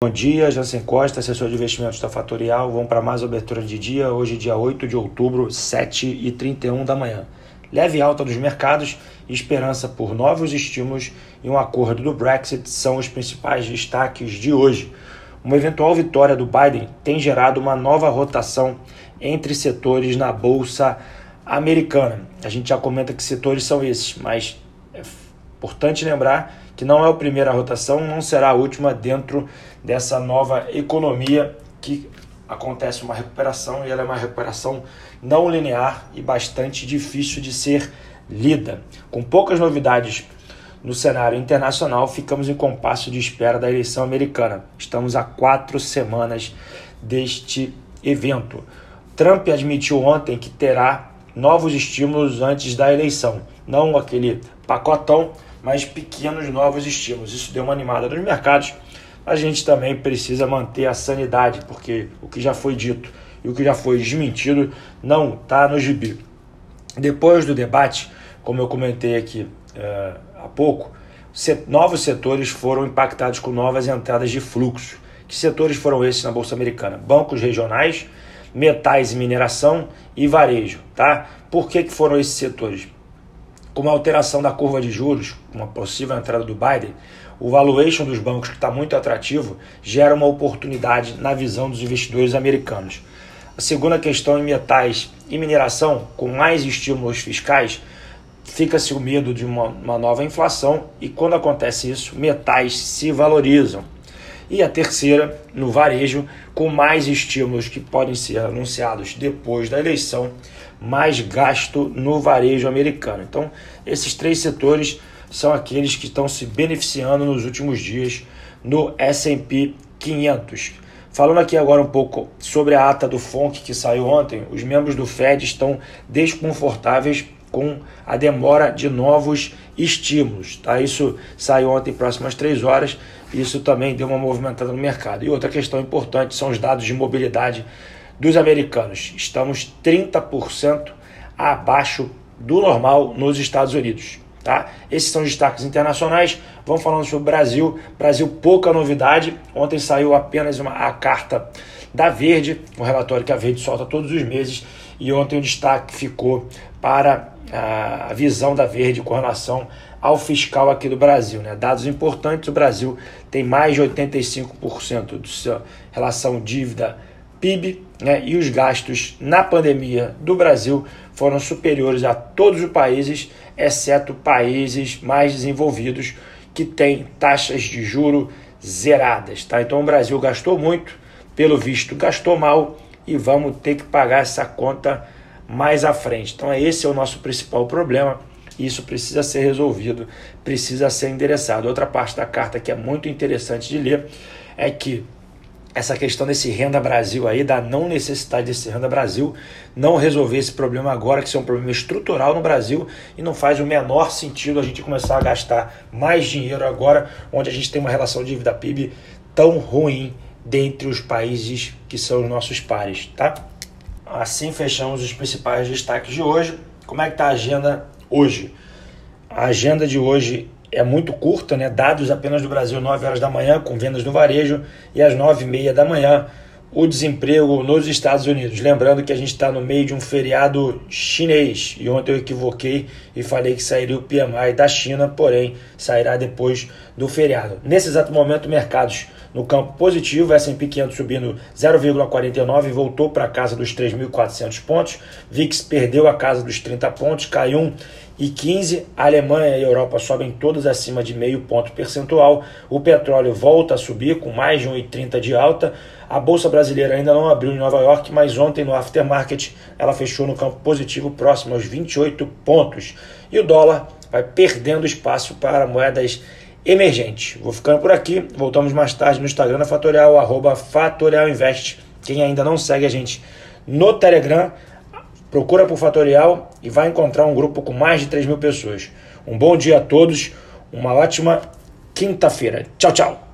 Bom dia, Jansen Costa, assessor de investimentos da Fatorial. Vamos para mais abertura de dia, hoje dia 8 de outubro, 7h31 da manhã. Leve alta dos mercados e esperança por novos estímulos e um acordo do Brexit são os principais destaques de hoje. Uma eventual vitória do Biden tem gerado uma nova rotação entre setores na Bolsa Americana. A gente já comenta que setores são esses, mas é importante lembrar que não é a primeira rotação, não será a última dentro dessa nova economia que acontece uma recuperação e ela é uma recuperação não linear e bastante difícil de ser lida. Com poucas novidades no cenário internacional, ficamos em compasso de espera da eleição americana. Estamos a quatro semanas deste evento. Trump admitiu ontem que terá novos estímulos antes da eleição, não aquele pacotão mas pequenos novos estímulos. Isso deu uma animada nos mercados. A gente também precisa manter a sanidade, porque o que já foi dito e o que já foi desmentido não está no gibi. Depois do debate, como eu comentei aqui é, há pouco, novos setores foram impactados com novas entradas de fluxo. Que setores foram esses na Bolsa Americana? Bancos regionais, metais e mineração e varejo. Tá? Por que, que foram esses setores? Com a alteração da curva de juros, uma possível entrada do Biden, o valuation dos bancos, que está muito atrativo, gera uma oportunidade na visão dos investidores americanos. A segunda questão em metais e mineração, com mais estímulos fiscais, fica-se o medo de uma, uma nova inflação e quando acontece isso, metais se valorizam. E a terceira, no varejo, com mais estímulos que podem ser anunciados depois da eleição, mais gasto no varejo americano. Então, esses três setores são aqueles que estão se beneficiando nos últimos dias no S&P 500. Falando aqui agora um pouco sobre a ata do FONC que saiu ontem, os membros do Fed estão desconfortáveis com a demora de novos estímulos. Tá? Isso saiu ontem próximas três horas, isso também deu uma movimentada no mercado. E outra questão importante são os dados de mobilidade dos americanos. Estamos 30% abaixo do normal nos Estados Unidos. Tá? Esses são destaques internacionais. Vamos falando sobre o Brasil. Brasil, pouca novidade. Ontem saiu apenas uma, a carta da Verde, um relatório que a Verde solta todos os meses. E ontem o destaque ficou para a visão da Verde com relação ao fiscal aqui do Brasil. Né? Dados importantes: o Brasil tem mais de 85% de sua relação dívida PIB né, e os gastos na pandemia do Brasil foram superiores a todos os países, exceto países mais desenvolvidos que têm taxas de juro zeradas. Tá? Então o Brasil gastou muito, pelo visto gastou mal e vamos ter que pagar essa conta mais à frente. Então esse é o nosso principal problema. Isso precisa ser resolvido, precisa ser endereçado. Outra parte da carta que é muito interessante de ler é que essa questão desse Renda Brasil aí, da não necessidade desse Renda Brasil, não resolver esse problema agora, que isso é um problema estrutural no Brasil e não faz o menor sentido a gente começar a gastar mais dinheiro agora, onde a gente tem uma relação de dívida PIB tão ruim dentre os países que são os nossos pares, tá? Assim fechamos os principais destaques de hoje. Como é que tá a agenda hoje? A agenda de hoje é muito curta, né? dados apenas do Brasil 9 horas da manhã, com vendas no varejo, e às 9 e meia da manhã, o desemprego nos Estados Unidos. Lembrando que a gente está no meio de um feriado chinês, e ontem eu equivoquei e falei que sairia o PMI da China, porém sairá depois do feriado. Nesse exato momento, mercados no campo positivo, S&P 500 subindo 0,49 e voltou para a casa dos 3.400 pontos, VIX perdeu a casa dos 30 pontos, caiu 1 e 15. A Alemanha e Europa sobem todas acima de meio ponto percentual. O petróleo volta a subir com mais de 1,30 de alta. A bolsa brasileira ainda não abriu em Nova York, mas ontem no aftermarket ela fechou no campo positivo próximo aos 28 pontos. E o dólar vai perdendo espaço para moedas emergentes. Vou ficando por aqui. Voltamos mais tarde no Instagram da Fatorial, arroba Fatorial Invest. Quem ainda não segue a gente no Telegram, Procura por Fatorial e vai encontrar um grupo com mais de 3 mil pessoas. Um bom dia a todos, uma ótima quinta-feira. Tchau, tchau!